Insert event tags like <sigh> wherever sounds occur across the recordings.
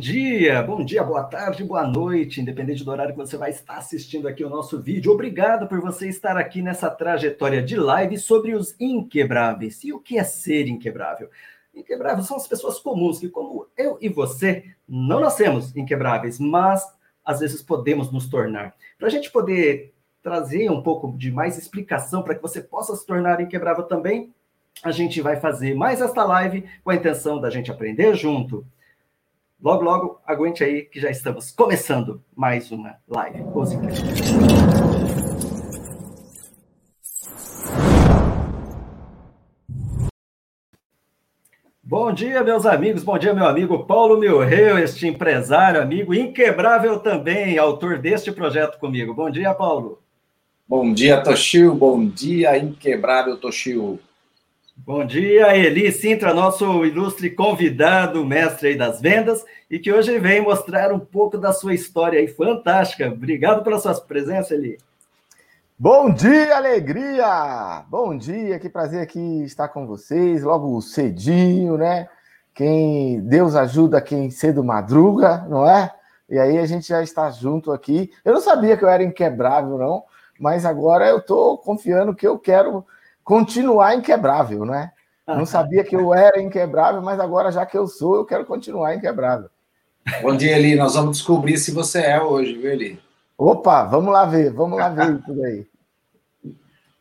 Bom dia, bom dia, boa tarde, boa noite, independente do horário que você vai estar assistindo aqui o nosso vídeo. Obrigado por você estar aqui nessa trajetória de live sobre os inquebráveis. E o que é ser inquebrável? Inquebráveis são as pessoas comuns que, como eu e você, não nascemos inquebráveis, mas às vezes podemos nos tornar. Para a gente poder trazer um pouco de mais explicação para que você possa se tornar inquebrável também, a gente vai fazer mais esta live com a intenção da gente aprender junto Logo, logo, aguente aí que já estamos começando mais uma live. Bom dia, meus amigos. Bom dia, meu amigo Paulo Milreu, este empresário, amigo inquebrável também, autor deste projeto comigo. Bom dia, Paulo. Bom dia, Toshio. Bom dia, inquebrável Toshio. Bom dia, Eli Sintra, nosso ilustre convidado, mestre das vendas, e que hoje vem mostrar um pouco da sua história aí fantástica. Obrigado pela sua presença, Eli. Bom dia, alegria! Bom dia, que prazer aqui estar com vocês, logo cedinho, né? Quem Deus ajuda quem cedo madruga, não é? E aí a gente já está junto aqui. Eu não sabia que eu era inquebrável, não, mas agora eu estou confiando que eu quero continuar inquebrável, né? Não sabia que eu era inquebrável, mas agora, já que eu sou, eu quero continuar inquebrável. Bom dia, Eli. Nós vamos descobrir se você é hoje, viu, Eli? Opa, vamos lá ver, vamos lá ver tudo aí.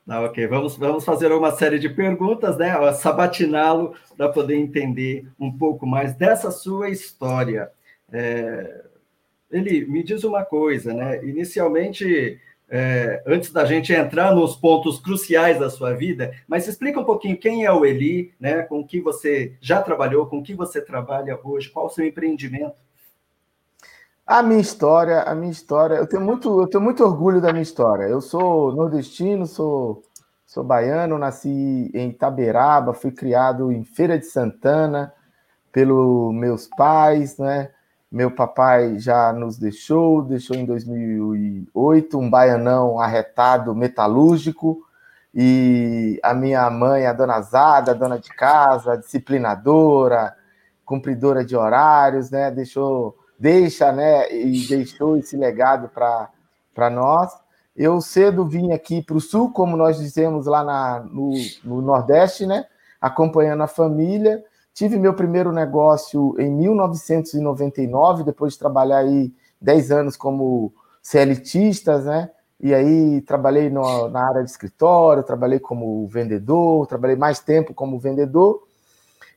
Ah, ok, vamos, vamos fazer uma série de perguntas, né? Sabatiná-lo para poder entender um pouco mais dessa sua história. É... Eli, me diz uma coisa, né? Inicialmente é, antes da gente entrar nos pontos cruciais da sua vida, mas explica um pouquinho quem é o Eli, né? Com que você já trabalhou, com que você trabalha hoje, qual o seu empreendimento? A minha história, a minha história, eu tenho muito, eu tenho muito orgulho da minha história. Eu sou nordestino, sou, sou baiano, nasci em Itaberaba, fui criado em Feira de Santana pelos meus pais, né? Meu papai já nos deixou, deixou em 2008, um baianão arretado metalúrgico, e a minha mãe, a dona Zada, dona de casa, disciplinadora, cumpridora de horários, né? Deixou, deixa, né? E deixou esse legado para nós. Eu cedo vim aqui para o sul, como nós dizemos lá na, no, no Nordeste, né? Acompanhando a família Tive meu primeiro negócio em 1999, depois de trabalhar aí 10 anos como CLTista, né? E aí trabalhei no, na área de escritório, trabalhei como vendedor, trabalhei mais tempo como vendedor.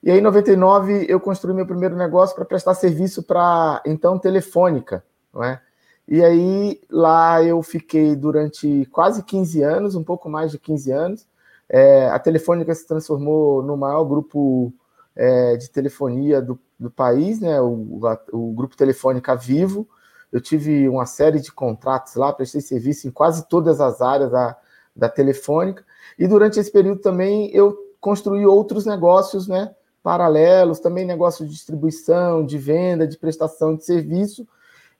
E aí, em 99, eu construí meu primeiro negócio para prestar serviço para, então, Telefônica, não é? E aí, lá eu fiquei durante quase 15 anos, um pouco mais de 15 anos. É, a Telefônica se transformou no maior grupo é, de telefonia do, do país, né, o, o Grupo Telefônica Vivo. Eu tive uma série de contratos lá, prestei serviço em quase todas as áreas da, da Telefônica. E durante esse período também eu construí outros negócios, né, paralelos, também negócio de distribuição, de venda, de prestação de serviço.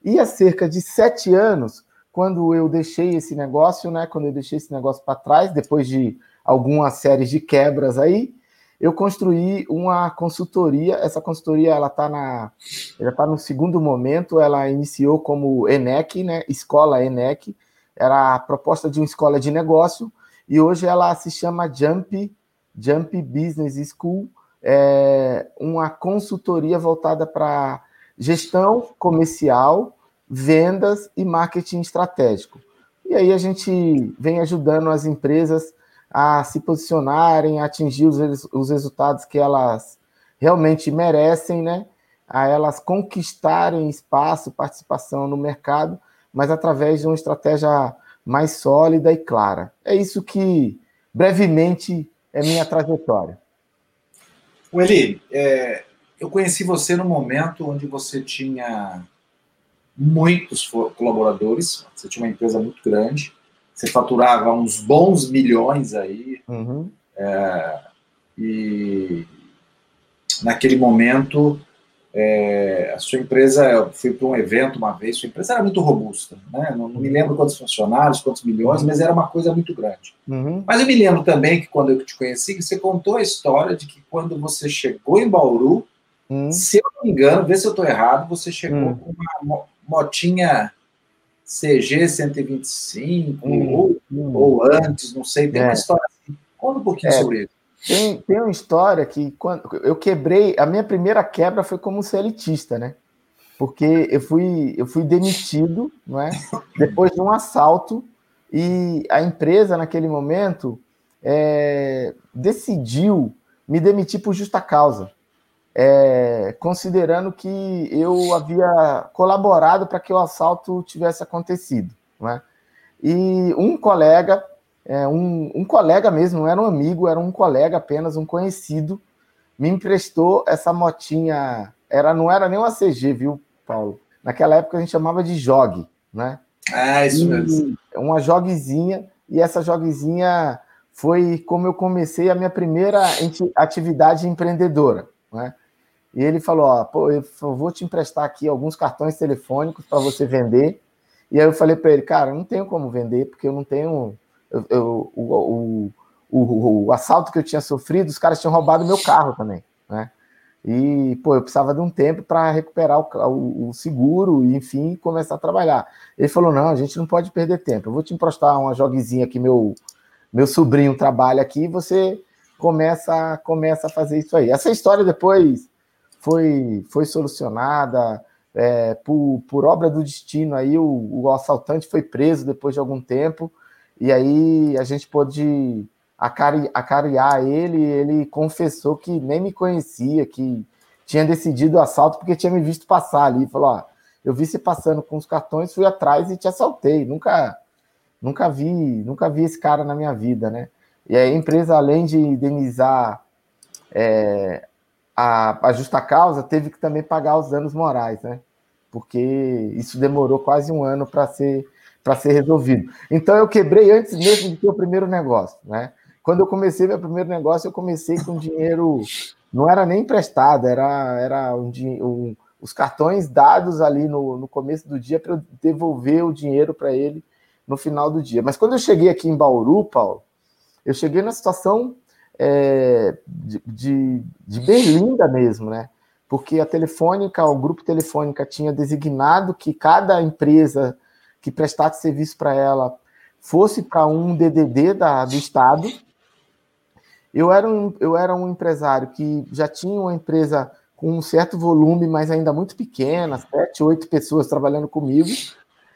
E há cerca de sete anos, quando eu deixei esse negócio, né, quando eu deixei esse negócio para trás, depois de algumas séries de quebras aí, eu construí uma consultoria. Essa consultoria ela está na, ela está no segundo momento. Ela iniciou como ENEC, né? Escola ENEC. Era a proposta de uma escola de negócio e hoje ela se chama Jump Jump Business School. É uma consultoria voltada para gestão comercial, vendas e marketing estratégico. E aí a gente vem ajudando as empresas a se posicionarem, a atingir os, os resultados que elas realmente merecem, né? A elas conquistarem espaço, participação no mercado, mas através de uma estratégia mais sólida e clara. É isso que, brevemente, é minha trajetória. O Eli, é, eu conheci você no momento onde você tinha muitos colaboradores, você tinha uma empresa muito grande, você faturava uns bons milhões aí. Uhum. É, e naquele momento, é, a sua empresa, eu fui para um evento uma vez, sua empresa era muito robusta, né? não, não, me lembro quantos funcionários, quantos milhões, uhum. mas era uma coisa muito grande. Uhum. Mas eu me lembro também que quando eu te conheci, você contou a história de que quando você chegou em Bauru, Hum. Se eu não me engano, vê se eu estou errado, você chegou hum. com uma motinha CG 125 hum. ou, hum. ou antes, não sei, tem é. uma história assim. Conta um pouquinho é. sobre isso. Tem, tem uma história que quando eu quebrei, a minha primeira quebra foi como CLTista, né? Porque eu fui, eu fui demitido, não é? <laughs> Depois de um assalto e a empresa naquele momento é, decidiu me demitir por justa causa, é, considerando que eu havia colaborado para que o assalto tivesse acontecido, não é? E um colega é, um, um colega mesmo, não era um amigo, era um colega apenas, um conhecido, me emprestou essa motinha. Era, não era nem uma CG, viu, Paulo? Naquela época a gente chamava de jog, né? Ah, isso e mesmo. Uma jogzinha, e essa jogzinha foi como eu comecei a minha primeira atividade empreendedora, né? E ele falou: Ó, pô, eu vou te emprestar aqui alguns cartões telefônicos para você vender. E aí eu falei para ele, cara, não tenho como vender, porque eu não tenho eu, eu, o, o, o, o, assalto que eu tinha sofrido, os caras tinham roubado meu carro também, né? E, pô, eu precisava de um tempo para recuperar o, o, seguro e, enfim, começar a trabalhar. Ele falou: não, a gente não pode perder tempo. Eu vou te emprestar uma joguezinha que meu, meu sobrinho trabalha aqui e você começa, começa a fazer isso aí. Essa história depois foi, foi solucionada é, por, por obra do destino. Aí o, o assaltante foi preso depois de algum tempo e aí a gente pôde acari acariar ele, ele confessou que nem me conhecia, que tinha decidido o assalto porque tinha me visto passar ali. Falou: ó, eu vi você passando com os cartões, fui atrás e te assaltei. Nunca, nunca vi, nunca vi esse cara na minha vida, né? E a empresa, além de indenizar é, a, a justa causa, teve que também pagar os danos morais, né? Porque isso demorou quase um ano para ser para ser resolvido. Então eu quebrei antes mesmo de ter o primeiro negócio, né? Quando eu comecei meu primeiro negócio, eu comecei com dinheiro, não era nem emprestado, era, era um, um, os cartões dados ali no, no começo do dia para eu devolver o dinheiro para ele no final do dia. Mas quando eu cheguei aqui em Bauru, Paulo, eu cheguei na situação é, de, de, de Berlinda mesmo, né? Porque a Telefônica, o grupo Telefônica tinha designado que cada empresa que prestasse serviço para ela fosse para um DDD da, do Estado. Eu era, um, eu era um empresário que já tinha uma empresa com um certo volume, mas ainda muito pequena, sete, oito pessoas trabalhando comigo.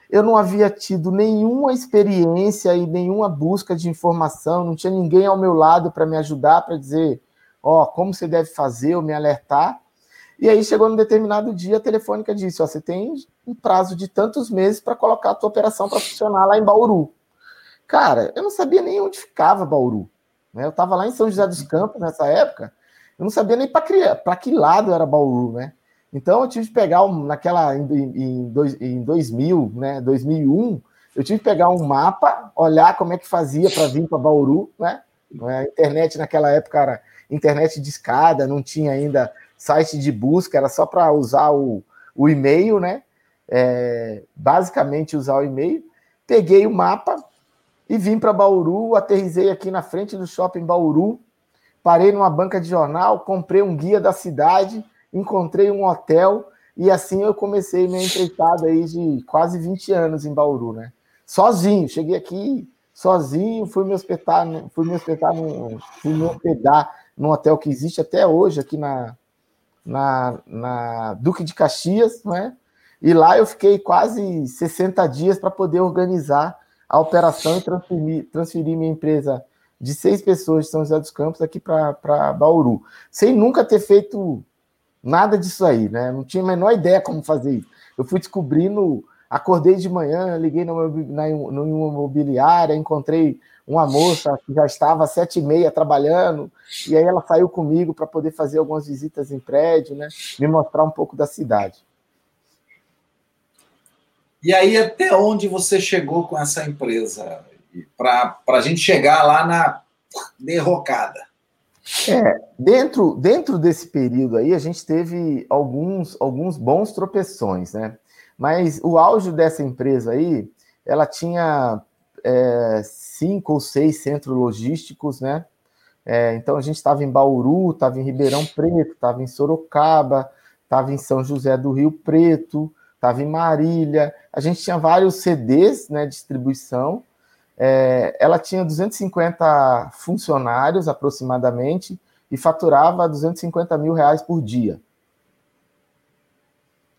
Eu não havia tido nenhuma experiência e nenhuma busca de informação, não tinha ninguém ao meu lado para me ajudar, para dizer, ó, oh, como você deve fazer ou me alertar. E aí chegou num determinado dia, a telefônica disse: ó, você tem um prazo de tantos meses para colocar a tua operação para funcionar lá em Bauru. Cara, eu não sabia nem onde ficava Bauru. Né? Eu estava lá em São José dos Campos nessa época, eu não sabia nem para que lado era Bauru, né? Então eu tive que pegar um, naquela em, em, dois, em 2000, né, 2001, eu tive que pegar um mapa, olhar como é que fazia para vir para Bauru, né? A internet naquela época era internet de escada, não tinha ainda site de busca, era só para usar o, o e-mail, né? É, basicamente usar o e-mail. Peguei o mapa e vim para Bauru, aterrisei aqui na frente do shopping Bauru, parei numa banca de jornal, comprei um guia da cidade, encontrei um hotel e assim eu comecei minha empreitada aí de quase 20 anos em Bauru, né? Sozinho, cheguei aqui sozinho, fui me hospedar, fui me hospedar, no, fui me hospedar num hotel que existe até hoje aqui na, na, na Duque de Caxias, né? E lá eu fiquei quase 60 dias para poder organizar a operação e transferir, transferir minha empresa de seis pessoas de São José dos Campos aqui para Bauru, sem nunca ter feito nada disso aí, né? Não tinha a menor ideia como fazer isso. Eu fui descobrindo, acordei de manhã, liguei numa, na, numa imobiliária, encontrei uma moça que já estava às sete e meia trabalhando, e aí ela saiu comigo para poder fazer algumas visitas em prédio, né? Me mostrar um pouco da cidade. E aí, até onde você chegou com essa empresa? Para a gente chegar lá na derrocada. É, dentro, dentro desse período aí, a gente teve alguns, alguns bons tropeções, né? Mas o auge dessa empresa aí, ela tinha é, cinco ou seis centros logísticos, né? É, então a gente estava em Bauru, estava em Ribeirão Preto, estava em Sorocaba, estava em São José do Rio Preto, estava em Marília. A gente tinha vários CDs, né, distribuição. É, ela tinha 250 funcionários aproximadamente e faturava 250 mil reais por dia.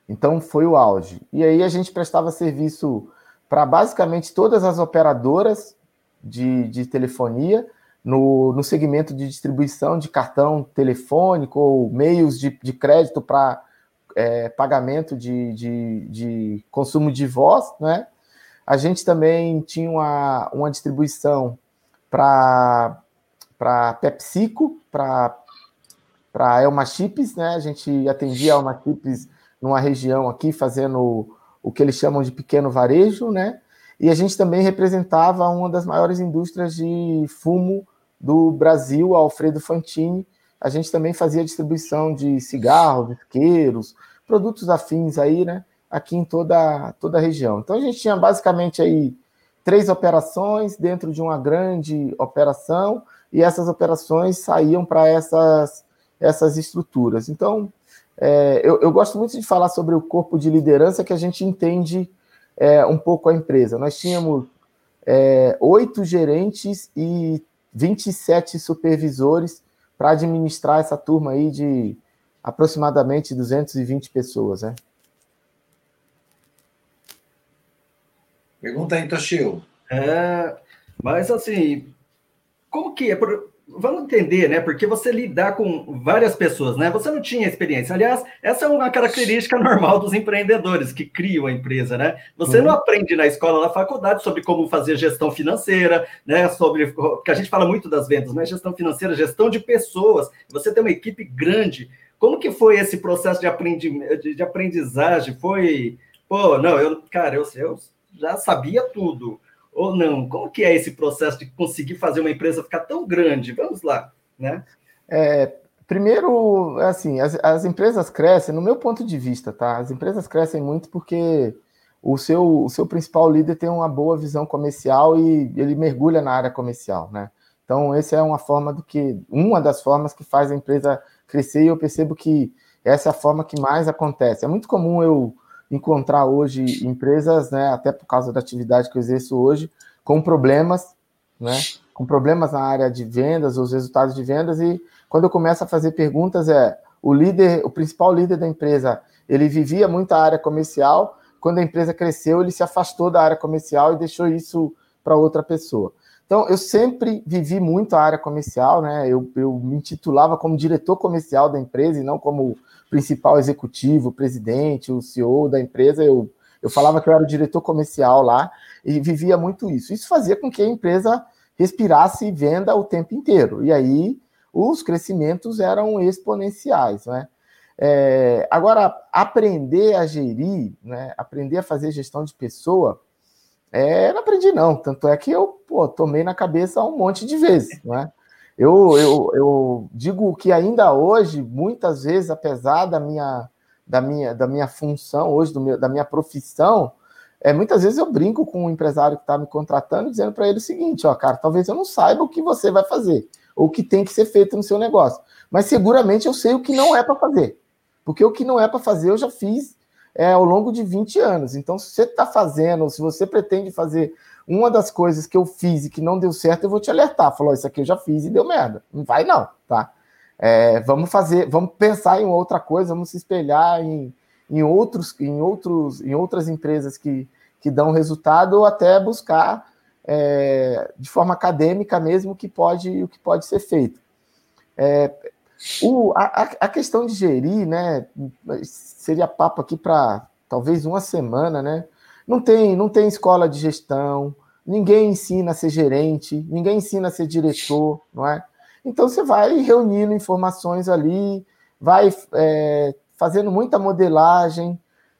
Então foi o auge. E aí a gente prestava serviço para basicamente todas as operadoras de, de telefonia no, no segmento de distribuição de cartão telefônico ou meios de, de crédito para é, pagamento de, de, de, consumo de voz, né? A gente também tinha uma, uma distribuição para PepsiCo, para Elma Chips, né? A gente atendia a Elma Chips numa região aqui, fazendo o que eles chamam de pequeno varejo, né? E a gente também representava uma das maiores indústrias de fumo do Brasil, Alfredo Fantini. A gente também fazia distribuição de cigarros, isqueiros, produtos afins aí, né? Aqui em toda, toda a região. Então a gente tinha basicamente aí três operações dentro de uma grande operação e essas operações saíam para essas, essas estruturas. Então, é, eu, eu, gosto muito de falar sobre o corpo de liderança que a gente entende é, um pouco a empresa. Nós tínhamos é, oito gerentes e 27 supervisores para administrar essa turma aí de aproximadamente 220 pessoas, né? Pergunta aí, Toshio. É, mas assim, como que é? vamos entender, né? Porque você lidar com várias pessoas, né? Você não tinha experiência. Aliás, essa é uma característica <laughs> normal dos empreendedores que criam a empresa, né? Você uhum. não aprende na escola, na faculdade, sobre como fazer gestão financeira, né? Sobre porque a gente fala muito das vendas, né? Gestão financeira, gestão de pessoas. Você tem uma equipe grande. Como que foi esse processo de, aprendi, de aprendizagem? Foi, pô, não, eu, cara, eu, eu já sabia tudo ou não? Como que é esse processo de conseguir fazer uma empresa ficar tão grande? Vamos lá, né? É, primeiro, assim, as, as empresas crescem, no meu ponto de vista, tá? As empresas crescem muito porque o seu, o seu principal líder tem uma boa visão comercial e ele mergulha na área comercial, né? Então, essa é uma forma do que, uma das formas que faz a empresa crescer, e eu percebo que essa é a forma que mais acontece. É muito comum eu encontrar hoje empresas, né, até por causa da atividade que eu exerço hoje, com problemas, né, com problemas na área de vendas, os resultados de vendas, e quando eu começo a fazer perguntas, é o líder, o principal líder da empresa, ele vivia muito a área comercial, quando a empresa cresceu, ele se afastou da área comercial e deixou isso para outra pessoa. Então, eu sempre vivi muito a área comercial, né? Eu, eu me intitulava como diretor comercial da empresa e não como principal executivo, presidente, o CEO da empresa, eu, eu falava que eu era o diretor comercial lá e vivia muito isso. Isso fazia com que a empresa respirasse venda o tempo inteiro. E aí os crescimentos eram exponenciais, né? É, agora, aprender a gerir, né, aprender a fazer gestão de pessoa, é, não aprendi não. Tanto é que eu pô, tomei na cabeça um monte de vezes, né? Eu, eu, eu digo que ainda hoje, muitas vezes, apesar da minha, da minha, da minha função hoje, meu, da minha profissão, é, muitas vezes eu brinco com um empresário que está me contratando, dizendo para ele o seguinte: ó, cara, talvez eu não saiba o que você vai fazer, ou o que tem que ser feito no seu negócio, mas seguramente eu sei o que não é para fazer, porque o que não é para fazer eu já fiz é, ao longo de 20 anos. Então, se você está fazendo, se você pretende fazer uma das coisas que eu fiz e que não deu certo, eu vou te alertar. Falou, isso aqui eu já fiz e deu merda. Não vai, não, tá? É, vamos fazer, vamos pensar em outra coisa, vamos se espelhar em, em outros, em outros, em outras empresas que, que dão resultado, ou até buscar é, de forma acadêmica mesmo o que pode, o que pode ser feito. É, o, a, a questão de gerir, né? Seria papo aqui para talvez uma semana, né? Não tem, não tem escola de gestão, ninguém ensina a ser gerente, ninguém ensina a ser diretor, não é? Então você vai reunindo informações ali, vai é, fazendo muita modelagem,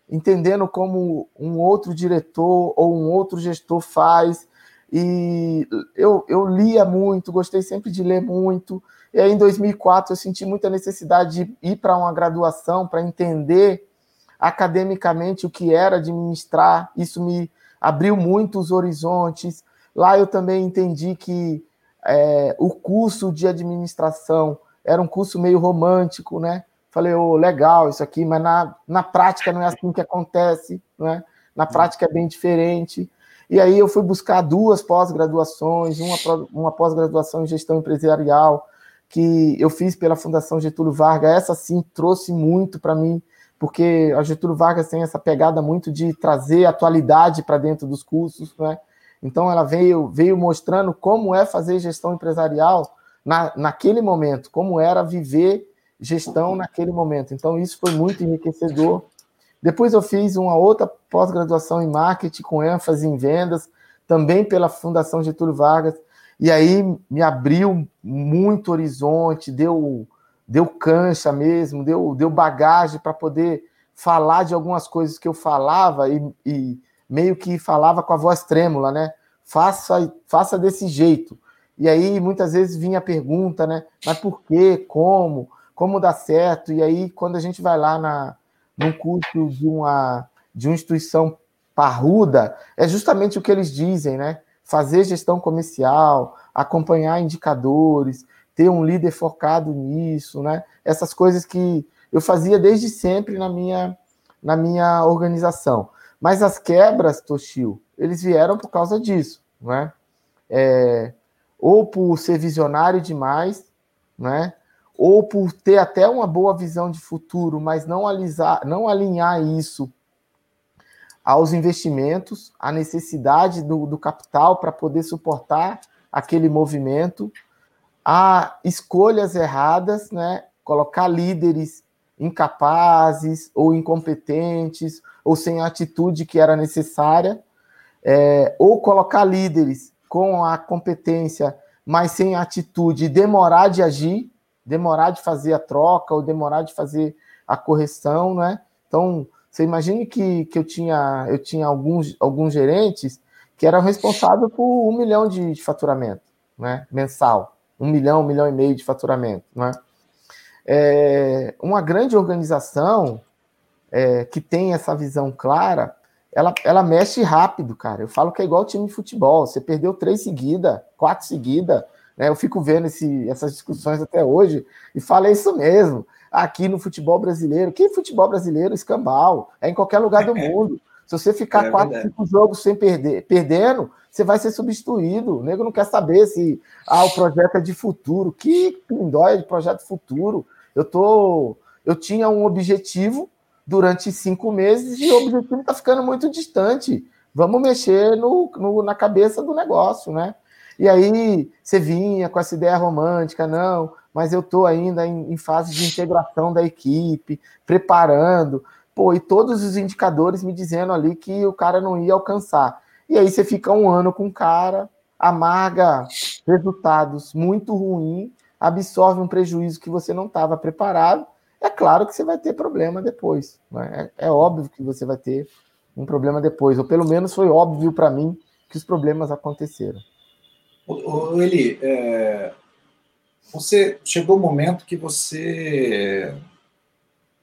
entendendo como um outro diretor ou um outro gestor faz. E eu, eu lia muito, gostei sempre de ler muito. E aí, em 2004, eu senti muita necessidade de ir para uma graduação para entender academicamente o que era administrar, isso me abriu muito os horizontes. Lá eu também entendi que É, o curso de administração era um curso meio romântico, né? Falei, oh, legal isso aqui, mas na, na prática não é assim que acontece, né? Na prática é bem diferente. E aí eu fui buscar duas pós-graduações, uma, uma pós-graduação em gestão empresarial, que eu fiz pela Fundação Getúlio Vargas. Essa sim trouxe muito para mim, porque a Getúlio Vargas tem essa pegada muito de trazer atualidade para dentro dos cursos, né? Então ela veio, veio mostrando como é fazer gestão empresarial na, naquele momento, como era viver gestão naquele momento. Então isso foi muito enriquecedor. Depois eu fiz uma outra pós-graduação em marketing com ênfase em vendas, também pela Fundação Getúlio Vargas, e aí me abriu muito horizonte, deu deu cancha mesmo, deu, deu bagagem para poder falar de algumas coisas que eu falava e, e, meio que falava com a voz trêmula, né? Faça, faça desse jeito. E aí muitas vezes vinha a pergunta, né? Mas por quê? Como? Como dá certo? E aí quando a gente vai lá na, num curso de uma, de uma instituição parruda, é justamente o que eles dizem, né? Fazer gestão comercial, acompanhar indicadores, ter um líder focado nisso, né? Essas coisas que eu fazia desde sempre na minha, na minha organização. Mas as quebras, Toshio, eles vieram por causa disso, né? É, ou por ser visionário demais, né? ou por ter até uma boa visão de futuro, mas não, alisar, não alinhar isso aos investimentos, à necessidade do, do capital para poder suportar aquele movimento, a escolhas erradas, né? colocar líderes incapazes ou incompetentes ou sem a atitude que era necessária, é, ou colocar líderes com a competência, mas sem a atitude, demorar de agir, demorar de fazer a troca ou demorar de fazer a correção, né? Então, você imagine que, que eu tinha, eu tinha alguns, alguns gerentes que eram responsáveis por um milhão de, de faturamento né? mensal. Um milhão, um milhão e meio de faturamento. Né? É, uma grande organização é, que tem essa visão clara, ela, ela mexe rápido, cara. Eu falo que é igual time de futebol. Você perdeu três seguidas, quatro seguidas, né? Eu fico vendo esse, essas discussões até hoje e falo é isso mesmo. Aqui no futebol brasileiro, que futebol brasileiro? Escambau, é em qualquer lugar do <laughs> mundo. Se você ficar é quatro, cinco jogos sem perder, perdendo, você vai ser substituído. O nego não quer saber se ah, o projeto é de futuro. Que pindóia de projeto futuro. Eu tô, eu tinha um objetivo durante cinco meses e o objetivo está ficando muito distante. Vamos mexer no, no, na cabeça do negócio, né? E aí você vinha com essa ideia romântica, não, mas eu estou ainda em, em, fase de integração da equipe, preparando, pô, e todos os indicadores me dizendo ali que o cara não ia alcançar. E aí você fica um ano com o cara, amarga resultados muito ruins, absorve um prejuízo que você não estava preparado. É claro que você vai ter problema depois. Né? É, é óbvio que você vai ter um problema depois, ou pelo menos foi óbvio para mim que os problemas aconteceram. Ô, Eli, é, você chegou o um momento que você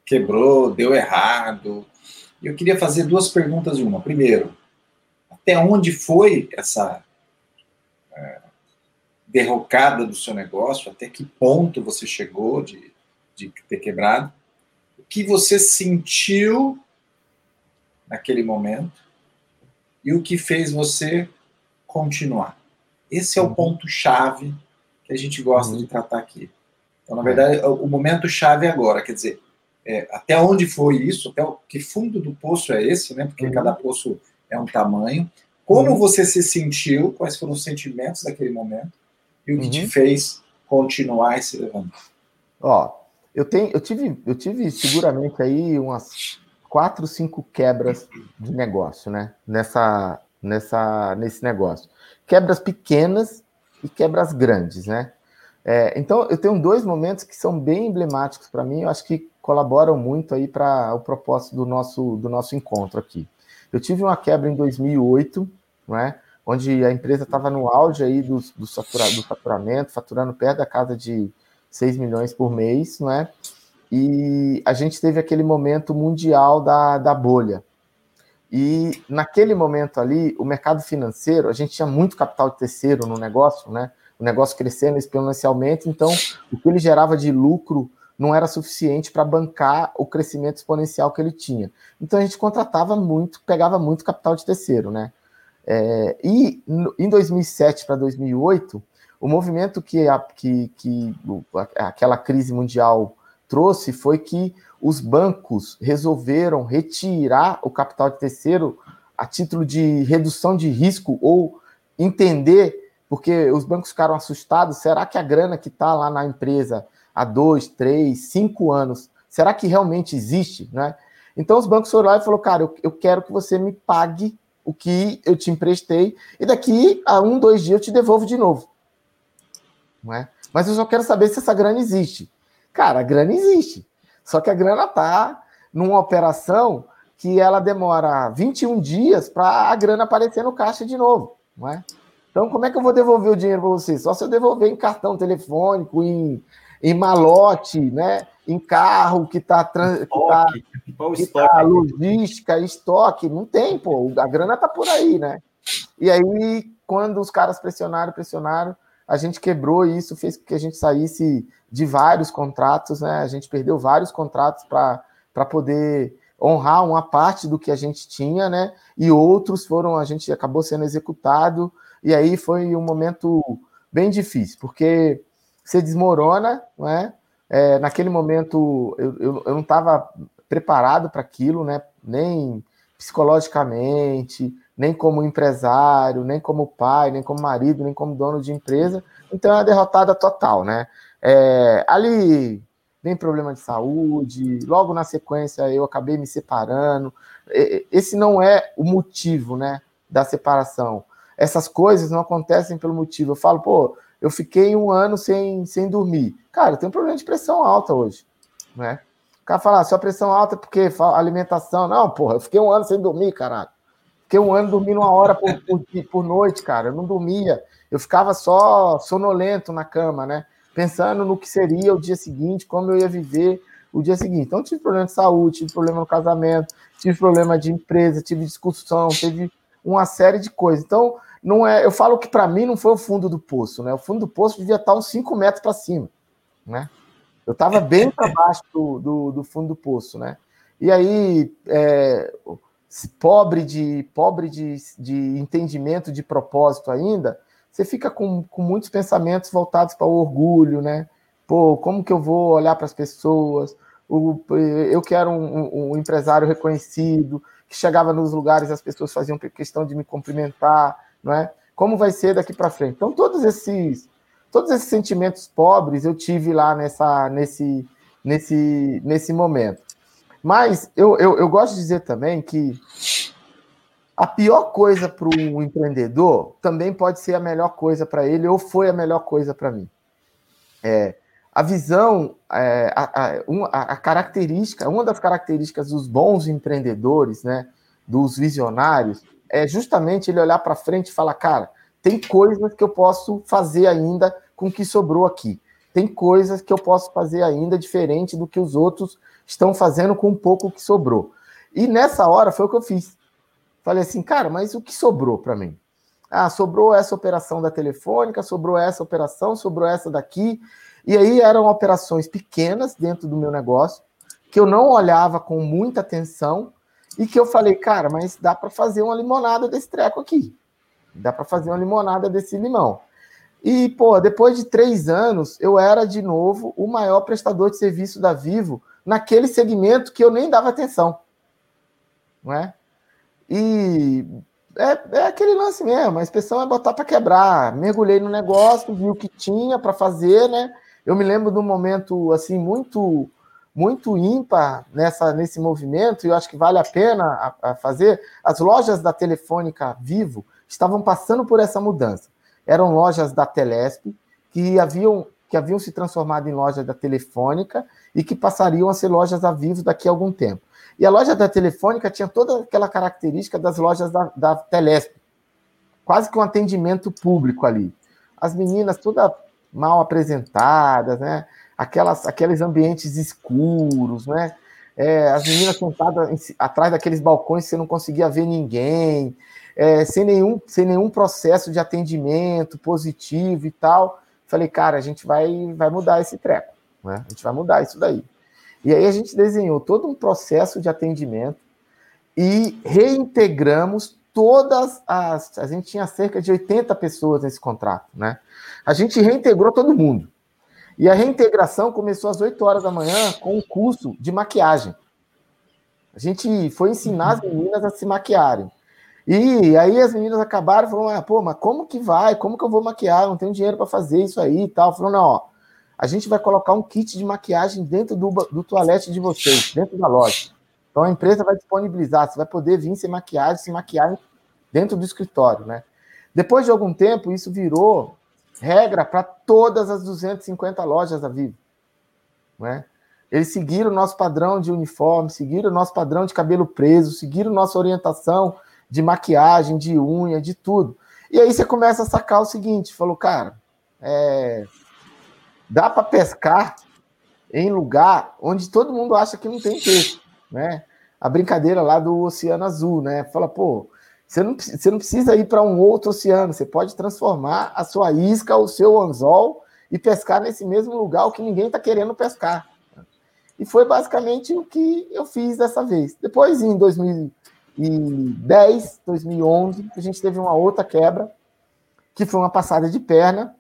quebrou, deu errado. Eu queria fazer duas perguntas em uma. Primeiro, até onde foi essa é, derrocada do seu negócio? Até que ponto você chegou de, de ter quebrado? O que você sentiu naquele momento? E o que fez você continuar? Esse é o uhum. ponto-chave que a gente gosta uhum. de tratar aqui. Então, na verdade, o momento chave é agora, quer dizer, é, até onde foi isso, até o, que fundo do poço é esse, né? Porque uhum. cada poço é um tamanho. Como uhum. você se sentiu, quais foram os sentimentos daquele momento e o que te uhum. fez continuar e se levantar? Ó, eu tenho, eu tive, eu tive seguramente aí umas quatro, cinco quebras de negócio, né? Nessa, nessa, nesse negócio quebras pequenas e quebras grandes, né? É, então, eu tenho dois momentos que são bem emblemáticos para mim, eu acho que colaboram muito aí para o propósito do nosso, do nosso encontro aqui. Eu tive uma quebra em 2008, né, onde a empresa estava no auge aí do, do, do faturamento, faturando perto da casa de 6 milhões por mês, né, e a gente teve aquele momento mundial da, da bolha, e naquele momento ali, o mercado financeiro, a gente tinha muito capital de terceiro no negócio, né? o negócio crescendo exponencialmente, então o que ele gerava de lucro não era suficiente para bancar o crescimento exponencial que ele tinha. Então a gente contratava muito, pegava muito capital de terceiro, né? É, e em 2007 para 2008, o movimento que, a, que, que aquela crise mundial trouxe foi que os bancos resolveram retirar o capital de terceiro a título de redução de risco ou entender, porque os bancos ficaram assustados, será que a grana que está lá na empresa há dois, três, cinco anos, será que realmente existe? Né? Então os bancos foram lá e falaram, cara, eu, eu quero que você me pague o que eu te emprestei, e daqui a um, dois dias eu te devolvo de novo. Não é? Mas eu só quero saber se essa grana existe. Cara, a grana existe. Só que a grana está numa operação que ela demora 21 dias para a grana aparecer no caixa de novo. Não é? Então, como é que eu vou devolver o dinheiro para você? Só se eu devolver em cartão telefônico, em, em malote, né? em carro que está que tá, que tá logística, estoque, não tem, pô, a grana está por aí, né? E aí, quando os caras pressionaram, pressionaram, a gente quebrou isso fez com que a gente saísse de vários contratos, né? A gente perdeu vários contratos para poder honrar uma parte do que a gente tinha, né? E outros foram, a gente acabou sendo executado, e aí foi um momento bem difícil, porque você desmorona, não é? é naquele momento eu, eu, eu não estava preparado para aquilo, né? Nem psicologicamente, nem como empresário, nem como pai, nem como marido, nem como dono de empresa. Então é uma derrotada total, né? É, ali vem problema de saúde, logo na sequência eu acabei me separando. Esse não é o motivo, né, da separação. Essas coisas não acontecem pelo motivo. Eu falo, pô, eu fiquei um ano sem, sem dormir. Cara, eu tenho um problema de pressão alta hoje, né? O cara fala, ah, sua pressão alta é porque alimentação. Não, porra, eu fiquei um ano sem dormir, caralho. Fiquei um ano dormindo uma hora por, por, por noite, cara. Eu não dormia. Eu ficava só sonolento na cama, né? Pensando no que seria o dia seguinte, como eu ia viver o dia seguinte. Então, tive problema de saúde, tive problema no casamento, tive problema de empresa, tive discussão, teve uma série de coisas. Então, não é, eu falo que para mim não foi o fundo do poço, né? O fundo do poço devia estar uns 5 metros para cima, né? Eu estava bem para baixo do, do, do, fundo do poço, né? E aí, é, pobre de pobre de, de entendimento de propósito ainda, você fica com, com muitos pensamentos voltados para o orgulho, né? Pô, como que eu vou olhar para as pessoas? O, eu quero um, um, empresário reconhecido, que chegava nos lugares as pessoas faziam questão de me cumprimentar, não é? Como vai ser daqui para frente? Então, todos esses, todos esses sentimentos pobres eu tive lá nessa, nesse, nesse, nesse momento. Mas eu, eu, eu gosto de dizer também que a pior coisa para um empreendedor também pode ser a melhor coisa para ele, ou foi a melhor coisa para mim. É, a visão, é, a, a, a, característica, uma das características dos bons empreendedores, né, dos visionários, é justamente ele olhar para frente e falar, cara, tem coisas que eu posso fazer ainda com o que sobrou aqui. Tem coisas que eu posso fazer ainda diferente do que os outros estão fazendo com um pouco que sobrou. E nessa hora foi o que eu fiz. Falei assim, cara, mas o que sobrou para mim? Ah, sobrou essa operação da telefônica, sobrou essa operação, sobrou essa daqui. E aí eram operações pequenas dentro do meu negócio, que eu não olhava com muita atenção e que eu falei, cara, mas dá para fazer uma limonada desse treco aqui. Dá para fazer uma limonada desse limão. E, pô, depois de três anos, eu era de novo o maior prestador de serviço da Vivo naquele segmento que eu nem dava atenção. Não é? E é, é aquele lance mesmo, a inspeção é botar para quebrar. Mergulhei no negócio, vi o que tinha para fazer, né? Eu me lembro de um momento assim muito muito ímpar nessa nesse movimento e eu acho que vale a pena a, a fazer. As lojas da Telefônica Vivo estavam passando por essa mudança. Eram lojas da Telesp que haviam que haviam se transformado em lojas da Telefônica e que passariam a ser lojas a Vivo daqui a algum tempo. E a loja da Telefônica tinha toda aquela característica das lojas da, da Telesp. Quase que um atendimento público ali. As meninas todas mal apresentadas, né? Aquelas, aqueles ambientes escuros, né? É, as meninas sentadas em, atrás daqueles balcões que você não conseguia ver ninguém. é, sem, nenhum, sem nenhum processo de atendimento positivo e tal. Falei, cara, a gente vai, vai mudar esse treco, né? A gente vai mudar isso daí. E aí a gente desenhou todo um processo de atendimento e reintegramos todas as. A gente tinha cerca de 80 pessoas nesse contrato, né? A gente reintegrou todo mundo. E a reintegração começou às 8 horas da manhã com um curso de maquiagem. A gente foi ensinar as meninas a se maquiarem. E aí as meninas acabaram falando, ah, pô, mas como que vai? Como que eu vou maquiar? Não tenho dinheiro para fazer isso aí e tal. Falou, não, ó, a gente vai colocar um kit de maquiagem dentro do, do toalete de vocês, dentro da loja. Então a empresa vai disponibilizar, você vai poder vir sem maquiagem, se maquiar dentro do escritório, né? Depois de algum tempo, isso virou regra para todas as 250 lojas da Vivo, né? Eles seguiram o nosso padrão de uniforme, seguiram o nosso padrão de cabelo preso, seguiram nossa orientação de maquiagem, de unha, de tudo. E aí você começa a sacar o seguinte: falou, cara, é, dá para pescar em lugar onde todo mundo acha que não tem peixe, né? A brincadeira lá do Oceano Azul, né? Fala, pô, você não, você não precisa ir para um outro oceano, você pode transformar a sua isca, o seu anzol e pescar nesse mesmo lugar que ninguém está querendo pescar. E foi basicamente o que eu fiz dessa vez. Depois, em 2010, 2011, a gente teve uma outra quebra, que foi uma passada de perna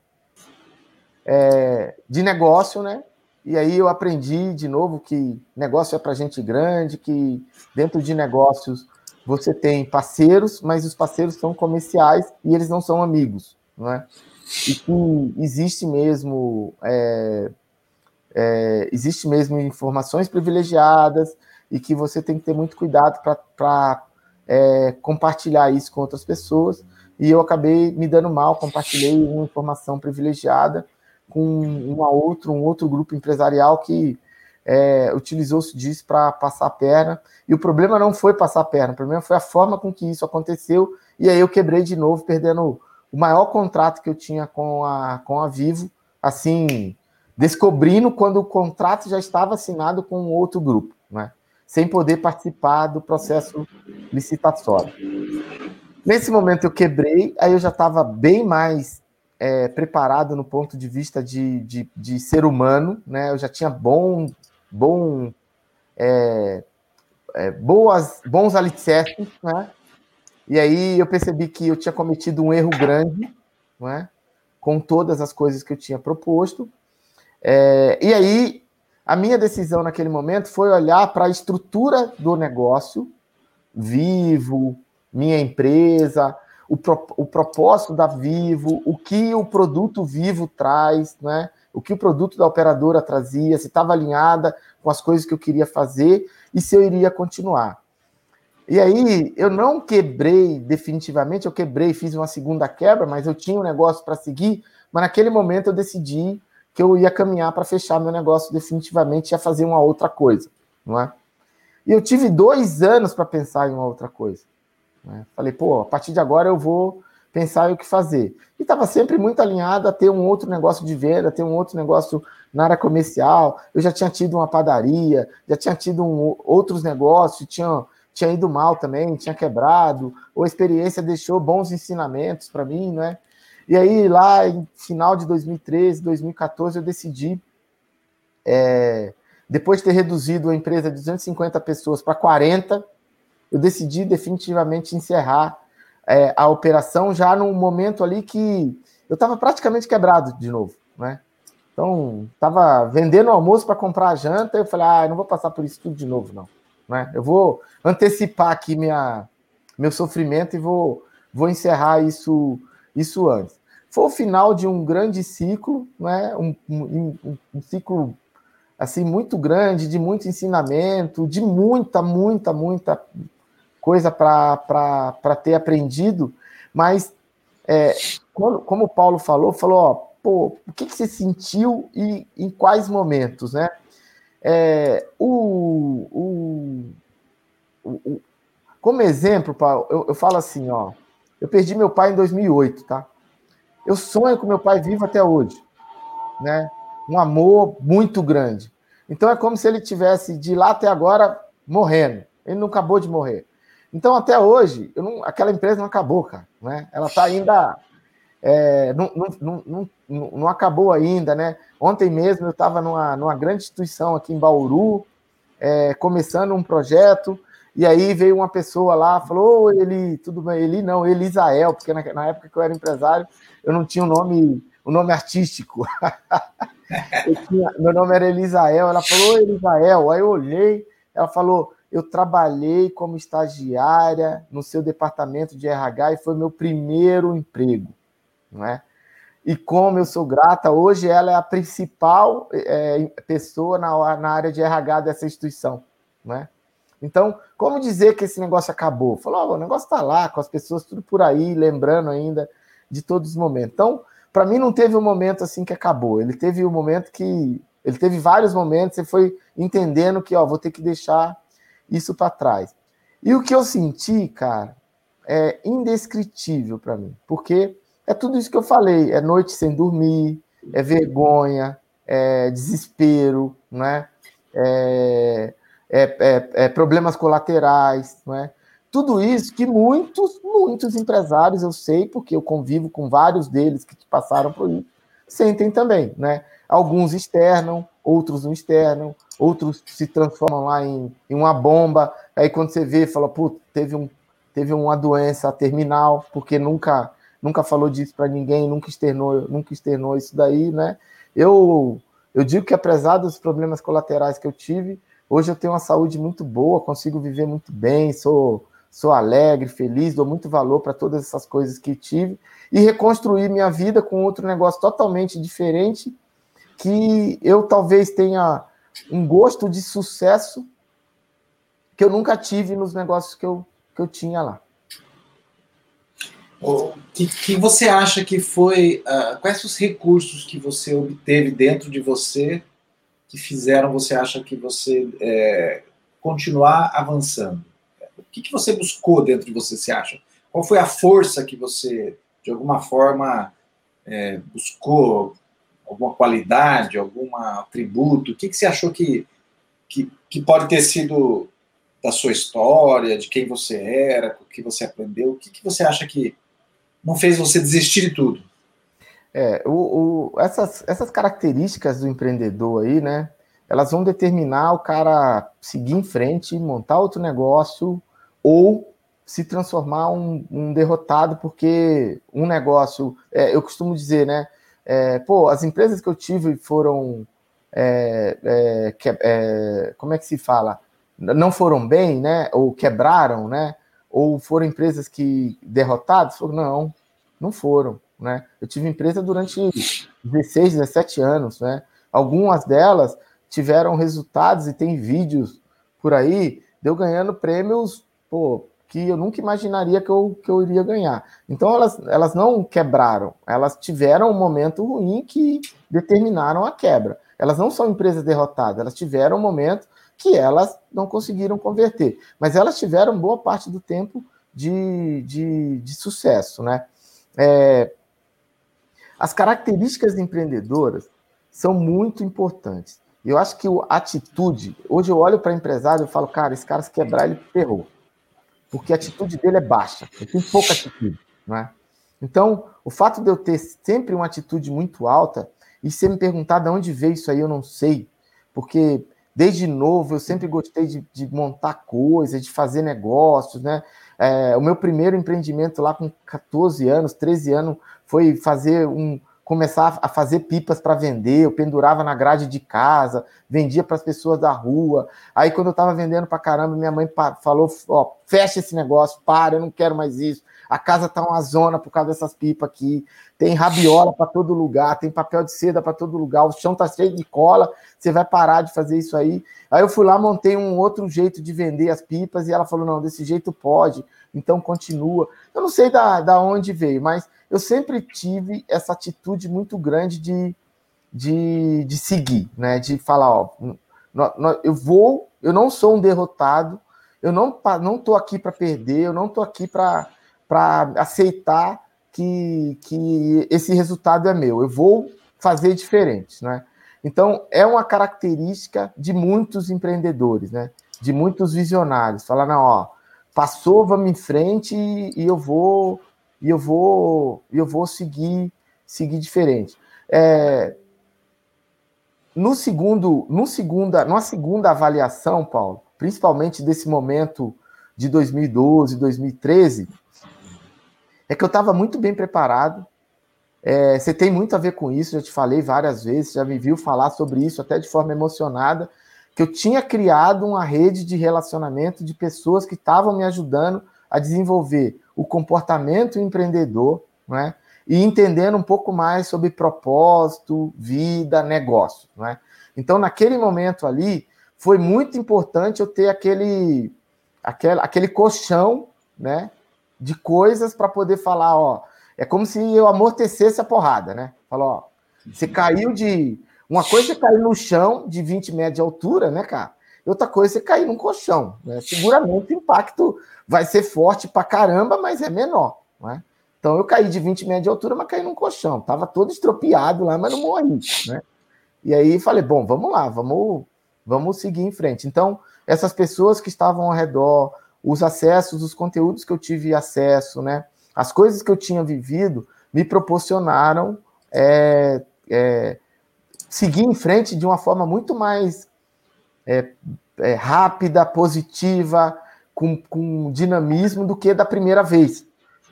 é, de negócio, né? E aí eu aprendi de novo que negócio é para gente grande, que dentro de negócios você tem parceiros, mas os parceiros são comerciais e eles não são amigos, não é? E que existe mesmo é, é, existe mesmo informações privilegiadas e que você tem que ter muito cuidado para é, compartilhar isso com outras pessoas. E eu acabei me dando mal, compartilhei uma informação privilegiada com um outro, um outro grupo empresarial que é, utilizou-se disso para passar a perna. E o problema não foi passar a perna, o problema foi a forma com que isso aconteceu. E aí eu quebrei de novo, perdendo o maior contrato que eu tinha com a, com a Vivo, assim, descobrindo quando o contrato já estava assinado com outro grupo, né? sem poder participar do processo licitatório. Nesse momento eu quebrei, aí eu já estava bem mais é, preparado no ponto de vista de, de, de, ser humano, né? Eu já tinha bom, bom, é, é, boas, bons alicerces, né? E aí eu percebi que eu tinha cometido um erro grande, não é? Com todas as coisas que eu tinha proposto, é, e aí, a minha decisão naquele momento foi olhar para a estrutura do negócio, Vivo, minha empresa, o, pro, o propósito da Vivo, o que o produto Vivo traz, né? o que o produto da operadora trazia, se estava alinhada com as coisas que eu queria fazer e se eu iria continuar. E aí, eu não quebrei definitivamente, eu quebrei, fiz uma segunda quebra, mas eu tinha um negócio para seguir, mas naquele momento eu decidi que eu ia caminhar para fechar meu negócio definitivamente e ia fazer uma outra coisa, não é? E eu tive dois anos para pensar em uma outra coisa. Né? Falei, pô, a partir de agora eu vou pensar o que fazer. E estava sempre muito alinhado a ter um outro negócio de venda, ter um outro negócio na área comercial. Eu já tinha tido uma padaria, já tinha tido um, outros negócios, tinha, tinha ido mal também, tinha quebrado, ou a experiência deixou bons ensinamentos para mim, né? E aí, lá em final de 2013, 2014, eu decidi, é, depois de ter reduzido a empresa de 250 pessoas para 40, eu decidi definitivamente encerrar é, a operação já num momento ali que eu estava praticamente quebrado de novo, né? Então, estava vendendo almoço para comprar a janta, eu falei, ah, não vou passar por isso tudo de novo, não. Né? Eu vou antecipar aqui minha, meu sofrimento e vou, vou encerrar isso isso antes. Foi o final de um grande ciclo, né? um, um, um ciclo assim muito grande, de muito ensinamento, de muita, muita, muita coisa para ter aprendido, mas é, quando, como o Paulo falou, falou, ó, pô, o que, que você sentiu e em quais momentos, né? É, o, o, o, como exemplo, Paulo, eu, eu falo assim, ó, eu perdi meu pai em 2008, tá? Eu sonho com meu pai vivo até hoje, né? Um amor muito grande. Então é como se ele tivesse de lá até agora morrendo. Ele não acabou de morrer. Então, até hoje, não, aquela empresa não acabou, cara. Né? Ela está ainda. É, não, não, não, não, acabou ainda, né? Ontem mesmo eu estava numa, numa grande instituição aqui em Bauru, é, começando um projeto, e aí veio uma pessoa lá, falou, ele, tudo bem, ele não, Elisael, porque na, na, época que eu era empresário, eu não tinha o nome, o nome artístico. <laughs> tinha, meu nome era Elisael, ela falou, Elisael, aí eu olhei, ela falou, eu trabalhei como estagiária no seu departamento de RH e foi meu primeiro emprego, não é? E como eu sou grata, hoje ela é a principal é, pessoa na, na área de RH dessa instituição, não é? Então, como dizer que esse negócio acabou? Falou, oh, o negócio está lá, com as pessoas tudo por aí, lembrando ainda de todos os momentos. Então, para mim não teve um momento assim que acabou. Ele teve um momento que ele teve vários momentos, você foi entendendo que, ó, vou ter que deixar isso para trás. E o que eu senti, cara, é indescritível para mim, porque é tudo isso que eu falei, é noite sem dormir, é vergonha, é desespero, né? É, é, é, problemas colaterais, não é? Tudo isso que muitos, muitos empresários, eu sei, porque eu convivo com vários deles que passaram por isso, sentem também, né? Alguns externam, outros não externam, outros se transformam lá em, em uma bomba. Aí quando você vê, fala, putz, teve, um, teve uma doença terminal, porque nunca nunca falou disso para ninguém, nunca externou, nunca externou isso daí, né? Eu eu digo que apesar dos problemas colaterais que eu tive, hoje eu tenho uma saúde muito boa, consigo viver muito bem, sou sou alegre, feliz, dou muito valor para todas essas coisas que tive e reconstruir minha vida com outro negócio totalmente diferente que eu talvez tenha um gosto de sucesso que eu nunca tive nos negócios que eu, que eu tinha lá. O que, que você acha que foi. Uh, quais os recursos que você obteve dentro de você que fizeram você acha que você é, continuar avançando? O que, que você buscou dentro de você, você acha? Qual foi a força que você, de alguma forma, é, buscou alguma qualidade, algum atributo? O que, que você achou que, que, que pode ter sido da sua história, de quem você era, o que você aprendeu? O que, que você acha que não fez você desistir de tudo? É, o, o, essas, essas características do empreendedor aí, né? Elas vão determinar o cara seguir em frente, montar outro negócio ou se transformar um, um derrotado, porque um negócio, é, eu costumo dizer, né? É, pô, as empresas que eu tive foram. É, é, é, como é que se fala? Não foram bem, né? Ou quebraram, né? Ou foram empresas que derrotadas? Não, não foram, né? Eu tive empresa durante 16, 17 anos, né? Algumas delas tiveram resultados e tem vídeos por aí de eu ganhando prêmios, pô, que eu nunca imaginaria que eu, que eu iria ganhar. Então, elas, elas não quebraram, elas tiveram um momento ruim que determinaram a quebra. Elas não são empresas derrotadas, elas tiveram um momento que elas não conseguiram converter, mas elas tiveram boa parte do tempo de, de, de sucesso. Né? É, as características empreendedoras são muito importantes. Eu acho que a atitude, hoje eu olho para empresário e falo, cara, esse cara se quebrar, ele ferrou porque a atitude dele é baixa, ele tem pouca atitude, não é? Então, o fato de eu ter sempre uma atitude muito alta, e você me perguntar de onde veio isso aí, eu não sei, porque desde novo eu sempre gostei de, de montar coisas, de fazer negócios, né? É, o meu primeiro empreendimento lá com 14 anos, 13 anos, foi fazer um, começar a fazer pipas para vender, eu pendurava na grade de casa, vendia para as pessoas da rua. Aí quando eu estava vendendo para caramba, minha mãe falou: "Ó, fecha esse negócio, para, eu não quero mais isso. A casa tá uma zona por causa dessas pipas aqui. Tem rabiola para todo lugar, tem papel de seda para todo lugar, o chão tá cheio de cola. Você vai parar de fazer isso aí?" Aí eu fui lá, montei um outro jeito de vender as pipas e ela falou: "Não, desse jeito pode. Então continua". Eu não sei da, da onde veio, mas eu sempre tive essa atitude muito grande de, de, de seguir, né? De falar, ó, eu vou, eu não sou um derrotado, eu não não tô aqui para perder, eu não tô aqui para aceitar que, que esse resultado é meu. Eu vou fazer diferente, né? Então é uma característica de muitos empreendedores, né? De muitos visionários. Falar, não, ó, passou, vamos em frente e, e eu vou e eu vou eu vou seguir seguir diferente. É, no segundo, no segunda, numa segunda avaliação, Paulo, principalmente desse momento de 2012, 2013, é que eu estava muito bem preparado. É, você tem muito a ver com isso, já te falei várias vezes, já me viu falar sobre isso até de forma emocionada, que eu tinha criado uma rede de relacionamento de pessoas que estavam me ajudando a desenvolver o comportamento empreendedor, né? e entendendo um pouco mais sobre propósito, vida, negócio. Né? Então, naquele momento ali, foi muito importante eu ter aquele, aquele, aquele colchão né, de coisas para poder falar, ó, é como se eu amortecesse a porrada, né? Falou, ó, você caiu de. Uma coisa é cair no chão de 20 metros de altura, né, cara? E outra coisa é você cair num colchão. Né? Seguramente o impacto vai ser forte pra caramba, mas é menor. Né? Então eu caí de 20 metros de altura, mas caí num colchão. Tava todo estropiado lá, mas não morri, né? E aí falei, bom, vamos lá, vamos, vamos seguir em frente. Então, essas pessoas que estavam ao redor, os acessos, os conteúdos que eu tive acesso, né? As coisas que eu tinha vivido me proporcionaram é, é, seguir em frente de uma forma muito mais é, é rápida, positiva, com, com dinamismo do que da primeira vez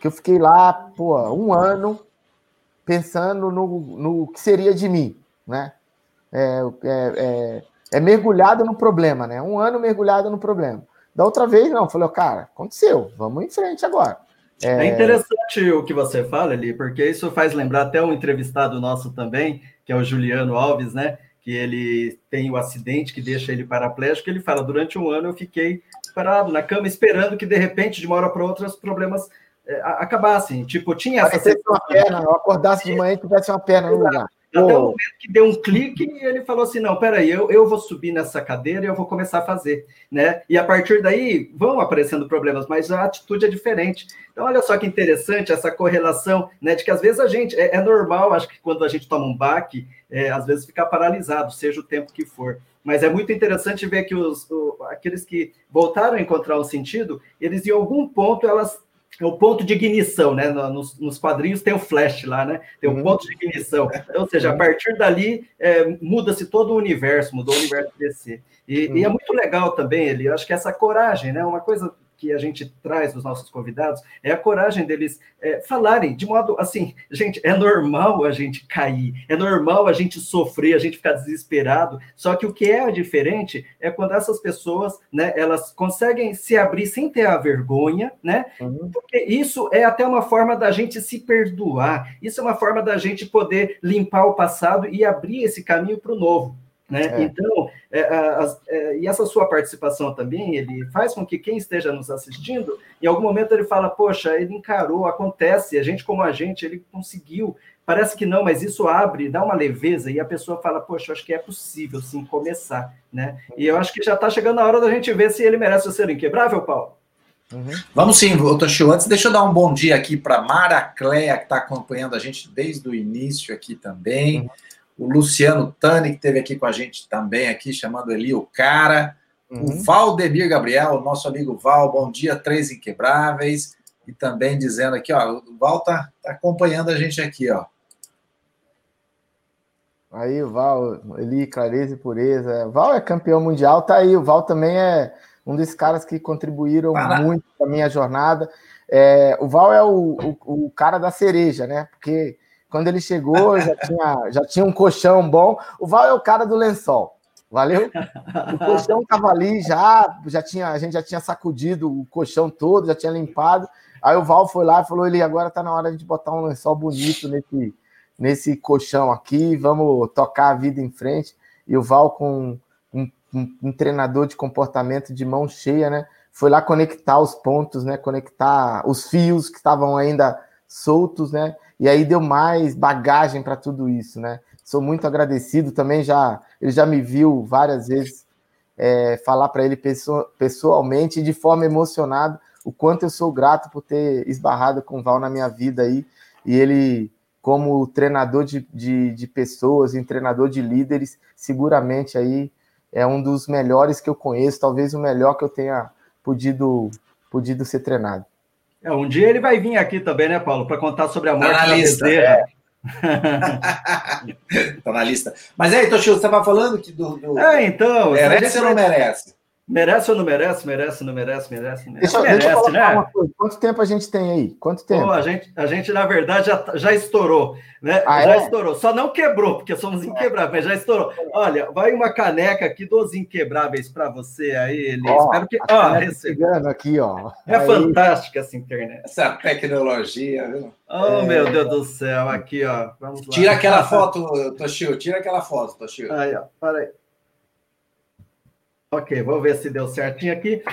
que eu fiquei lá, pô, um ano pensando no, no que seria de mim, né? É, é, é, é, mergulhado no problema, né? Um ano mergulhado no problema. Da outra vez, não, falei, cara, aconteceu, vamos em frente agora. É... é interessante o que você fala ali, porque isso faz lembrar até um entrevistado nosso também, que é o Juliano Alves, né? Que ele tem o acidente que deixa ele paraplégico. Ele fala: durante um ano eu fiquei parado na cama, esperando que de repente, de uma hora para outra, os problemas é, acabassem. Tipo, tinha essa. Uma perna, eu acordasse de manhã e tivesse uma perna no lugar. Até o momento que deu um clique e ele falou assim: não, peraí, eu, eu vou subir nessa cadeira e eu vou começar a fazer. né? E a partir daí vão aparecendo problemas, mas a atitude é diferente. Então, olha só que interessante essa correlação, né? De que às vezes a gente é, é normal, acho que quando a gente toma um baque, é, às vezes ficar paralisado, seja o tempo que for. Mas é muito interessante ver que os, o, aqueles que voltaram a encontrar um sentido, eles em algum ponto elas é o ponto de ignição, né? Nos, nos, quadrinhos tem o flash lá, né? Tem o uhum. ponto de ignição. Ou seja, a uhum. partir dali é, muda-se todo o universo, mudou o universo DC. E, uhum. e, é muito legal também, ele, eu acho que essa coragem, né? Uma coisa que a gente traz dos nossos convidados é a coragem deles é, falarem de modo assim, gente, é normal a gente cair, é normal a gente sofrer, a gente ficar desesperado. Só que o que é diferente é quando essas pessoas, né, elas conseguem se abrir sem ter a vergonha, né? Uhum. Porque isso é até uma forma da gente se perdoar. Isso é uma forma da gente poder limpar o passado e abrir esse caminho para o novo. Né? É. Então, é, é, e essa sua participação também, ele faz com que quem esteja nos assistindo, em algum momento ele fala, poxa, ele encarou, acontece, a gente como a gente, ele conseguiu, parece que não, mas isso abre, dá uma leveza, e a pessoa fala, poxa, acho que é possível sim começar, né? E eu acho que já está chegando a hora da gente ver se ele merece ser inquebrável, Paulo. Uhum. Vamos sim, Toshio. Antes, deixa eu dar um bom dia aqui para Mara Cléia, que está acompanhando a gente desde o início aqui também. Uhum o Luciano Tani, que esteve aqui com a gente também, aqui, chamando ele o cara, uhum. o Valdemir Gabriel, nosso amigo Val, bom dia, Três Inquebráveis, e também dizendo aqui, ó, o Val tá, tá acompanhando a gente aqui, ó. Aí o Val, Eli, clareza e pureza. Val é campeão mundial, tá aí. O Val também é um dos caras que contribuíram Para. muito para minha jornada. É, o Val é o, o, o, cara da cereja, né? Porque quando ele chegou, já tinha, já tinha um colchão bom. O Val é o cara do lençol. Valeu? O colchão estava ali já, já tinha, a gente já tinha sacudido o colchão todo, já tinha limpado. Aí o Val foi lá e falou: ele agora está na hora de botar um lençol bonito nesse, nesse colchão aqui, vamos tocar a vida em frente. E o Val, com um, um, um treinador de comportamento de mão cheia, né? Foi lá conectar os pontos, né? Conectar os fios que estavam ainda soltos, né? E aí deu mais bagagem para tudo isso, né? Sou muito agradecido também, já ele já me viu várias vezes é, falar para ele pessoalmente de forma emocionada o quanto eu sou grato por ter esbarrado com o Val na minha vida aí. E ele, como treinador de, de, de pessoas, e treinador de líderes, seguramente aí é um dos melhores que eu conheço, talvez o melhor que eu tenha podido podido ser treinado. É, um dia ele vai vir aqui também, né, Paulo, para contar sobre a morte tá da lista. É. <laughs> tá na lista. Mas aí, Toshio, você estava falando que do, do... É, então. Merece ou não merece? Merece ou não merece? Merece, não merece, merece, merece. Deixa, merece, deixa né? Quanto tempo a gente tem aí? Quanto tempo? a, gente, a gente, na verdade, já, já estourou. Né? Ah, já é? estourou. Só não quebrou, porque somos inquebráveis, mas já estourou. Olha, vai uma caneca aqui dos inquebráveis para você aí, Eli. Oh, Espero que. Ó, recebendo aqui, ó. É aí. fantástica essa internet. Essa tecnologia, viu? Oh, é... meu Deus do céu, aqui, ó. Vamos lá. Tira aquela foto, Toshio, tira aquela foto, Toshio. Aí, ó, para aí. Ok, vou ver se deu certinho aqui.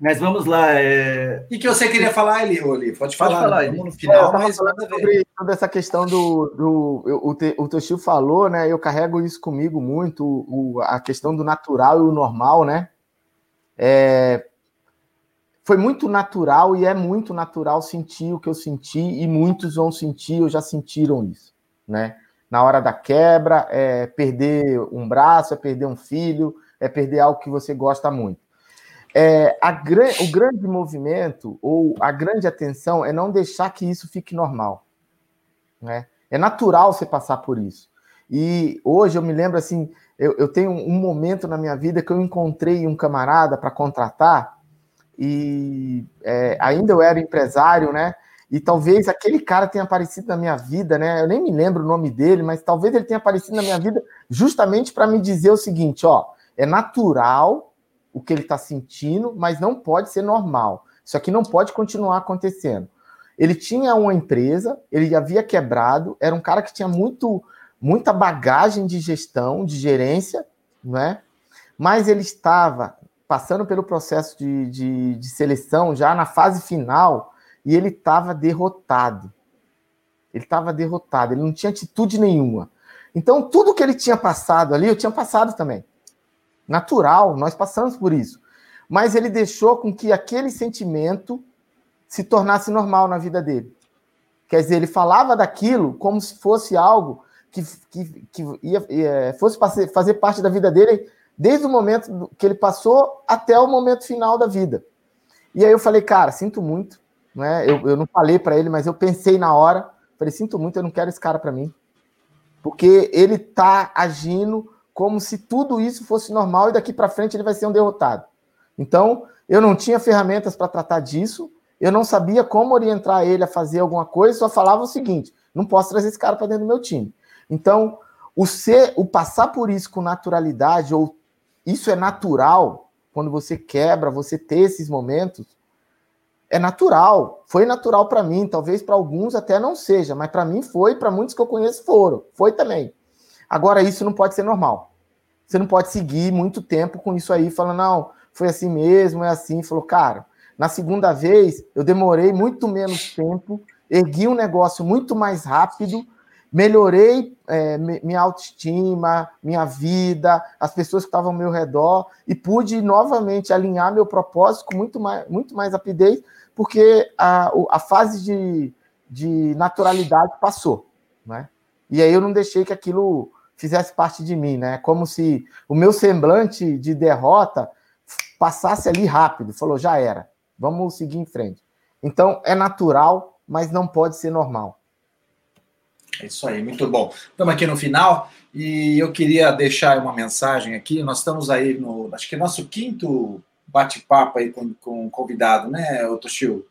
Mas vamos lá. É... O que, que você queria falar, Eli? Oli? Pode falar. Pode falar no final, é, mas sobre, sobre essa questão do. do o, o Toshio falou, né? Eu carrego isso comigo muito, o, a questão do natural e o normal, né? É, foi muito natural e é muito natural sentir o que eu senti, e muitos vão sentir ou já sentiram isso, né? Na hora da quebra, é perder um braço, é perder um filho, é perder algo que você gosta muito. É, a, o grande movimento ou a grande atenção é não deixar que isso fique normal. Né? É natural você passar por isso. E hoje eu me lembro assim, eu, eu tenho um momento na minha vida que eu encontrei um camarada para contratar e é, ainda eu era empresário, né? E talvez aquele cara tenha aparecido na minha vida, né? Eu nem me lembro o nome dele, mas talvez ele tenha aparecido na minha vida justamente para me dizer o seguinte: ó, é natural o que ele está sentindo, mas não pode ser normal. Isso aqui não pode continuar acontecendo. Ele tinha uma empresa, ele havia quebrado, era um cara que tinha muito, muita bagagem de gestão, de gerência, né? mas ele estava passando pelo processo de, de, de seleção, já na fase final, e ele estava derrotado. Ele estava derrotado, ele não tinha atitude nenhuma. Então, tudo que ele tinha passado ali, eu tinha passado também natural, nós passamos por isso. Mas ele deixou com que aquele sentimento se tornasse normal na vida dele. Quer dizer, ele falava daquilo como se fosse algo que, que, que ia, ia, fosse fazer parte da vida dele desde o momento que ele passou até o momento final da vida. E aí eu falei, cara, sinto muito. Né? Eu, eu não falei para ele, mas eu pensei na hora. Falei, sinto muito, eu não quero esse cara para mim. Porque ele tá agindo como se tudo isso fosse normal e daqui para frente ele vai ser um derrotado. Então, eu não tinha ferramentas para tratar disso, eu não sabia como orientar ele a fazer alguma coisa, só falava o seguinte: não posso trazer esse cara para dentro do meu time. Então, o ser, o passar por isso com naturalidade ou isso é natural quando você quebra, você ter esses momentos, é natural. Foi natural para mim, talvez para alguns até não seja, mas para mim foi, para muitos que eu conheço foram. Foi também. Agora, isso não pode ser normal. Você não pode seguir muito tempo com isso aí, falando, não, foi assim mesmo, é assim. Falou, cara, na segunda vez, eu demorei muito menos tempo, ergui um negócio muito mais rápido, melhorei é, minha autoestima, minha vida, as pessoas que estavam ao meu redor, e pude novamente alinhar meu propósito com muito mais, muito mais rapidez, porque a, a fase de, de naturalidade passou. Né? E aí eu não deixei que aquilo fizesse parte de mim, né? Como se o meu semblante de derrota passasse ali rápido. Falou, já era. Vamos seguir em frente. Então é natural, mas não pode ser normal. É isso aí, muito bom. Estamos aqui no final e eu queria deixar uma mensagem aqui. Nós estamos aí no, acho que é nosso quinto bate-papo aí com, com um convidado, né, Otoshio?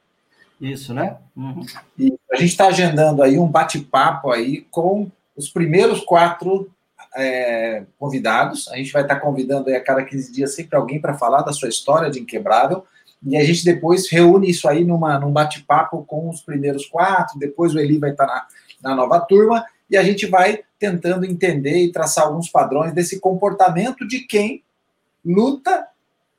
Isso, né? Uhum. E a gente está agendando aí um bate-papo aí com os primeiros quatro é, convidados. A gente vai estar convidando a cada 15 dias sempre alguém para falar da sua história de Inquebrável. E a gente depois reúne isso aí numa, num bate-papo com os primeiros quatro. Depois o Eli vai estar na, na nova turma. E a gente vai tentando entender e traçar alguns padrões desse comportamento de quem luta.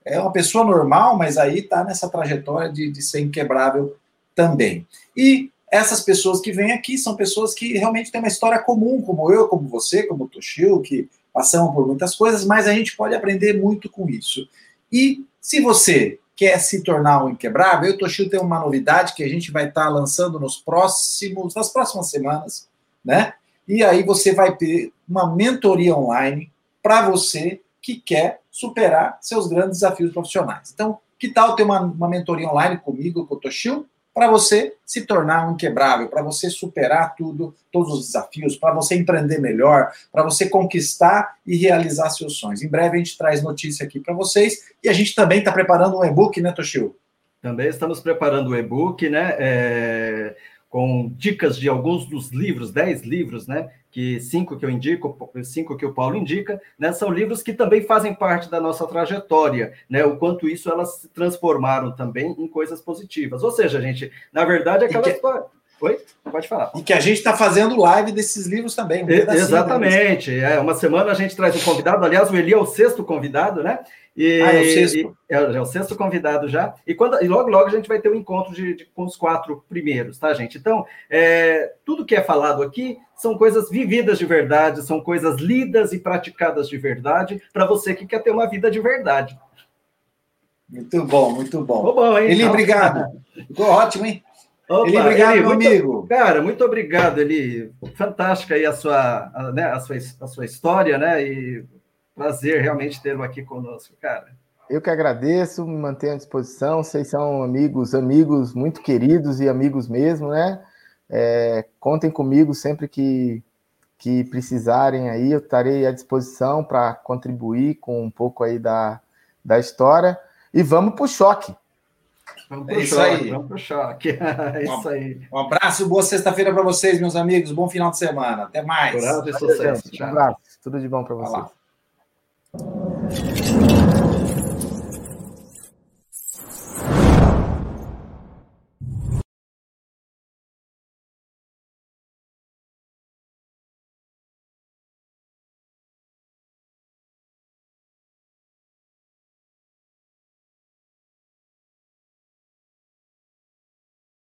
É uma pessoa normal, mas aí está nessa trajetória de, de ser inquebrável também. E essas pessoas que vêm aqui são pessoas que realmente têm uma história comum, como eu, como você, como o Toshio, que passam por muitas coisas, mas a gente pode aprender muito com isso. E se você quer se tornar um inquebrável, eu, Toshio, tem uma novidade que a gente vai estar lançando nos próximos, nas próximas semanas, né? E aí você vai ter uma mentoria online para você que quer superar seus grandes desafios profissionais. Então, Que tal ter uma, uma mentoria online comigo, com o Toshio? Para você se tornar um inquebrável, para você superar tudo, todos os desafios, para você empreender melhor, para você conquistar e realizar seus sonhos. Em breve a gente traz notícia aqui para vocês e a gente também está preparando um e-book, né, Toshio? Também estamos preparando o e-book, né? É, com dicas de alguns dos livros, dez livros, né? Que cinco que eu indico, cinco que o Paulo indica, né? São livros que também fazem parte da nossa trajetória, né? O quanto isso elas se transformaram também em coisas positivas. Ou seja, gente, na verdade, aquela que... Oi? Pode falar. E que a gente está fazendo live desses livros também. Um Exatamente. É, uma semana a gente traz um convidado. Aliás, o Eli é o sexto convidado, né? E, ah, é o sexto. é, é, o sexto convidado já. E, quando, e logo, logo a gente vai ter um encontro de, de com os quatro primeiros, tá, gente? Então, é, tudo que é falado aqui são coisas vividas de verdade, são coisas lidas e praticadas de verdade, para você que quer ter uma vida de verdade. Muito bom, muito bom. Ficou bom, hein? Eli, obrigado. Ficou ótimo, hein? Opa, Eli, obrigado, Eli, meu muito, amigo. Cara, muito obrigado, Eli. Fantástica aí a sua, a, né, a sua, a sua história, né? E Prazer realmente tê-lo aqui conosco, cara. Eu que agradeço, me mantenho à disposição. Vocês são amigos, amigos muito queridos e amigos mesmo, né? É, contem comigo sempre que, que precisarem aí, eu estarei à disposição para contribuir com um pouco aí da, da história. E vamos para o choque. Vamos pro é isso choque, aí. Vamos para o choque. <laughs> é isso aí. Um abraço, boa sexta-feira para vocês, meus amigos. Bom final de semana. Até mais. E. Um abraço. Tudo de bom para vocês. Thank you.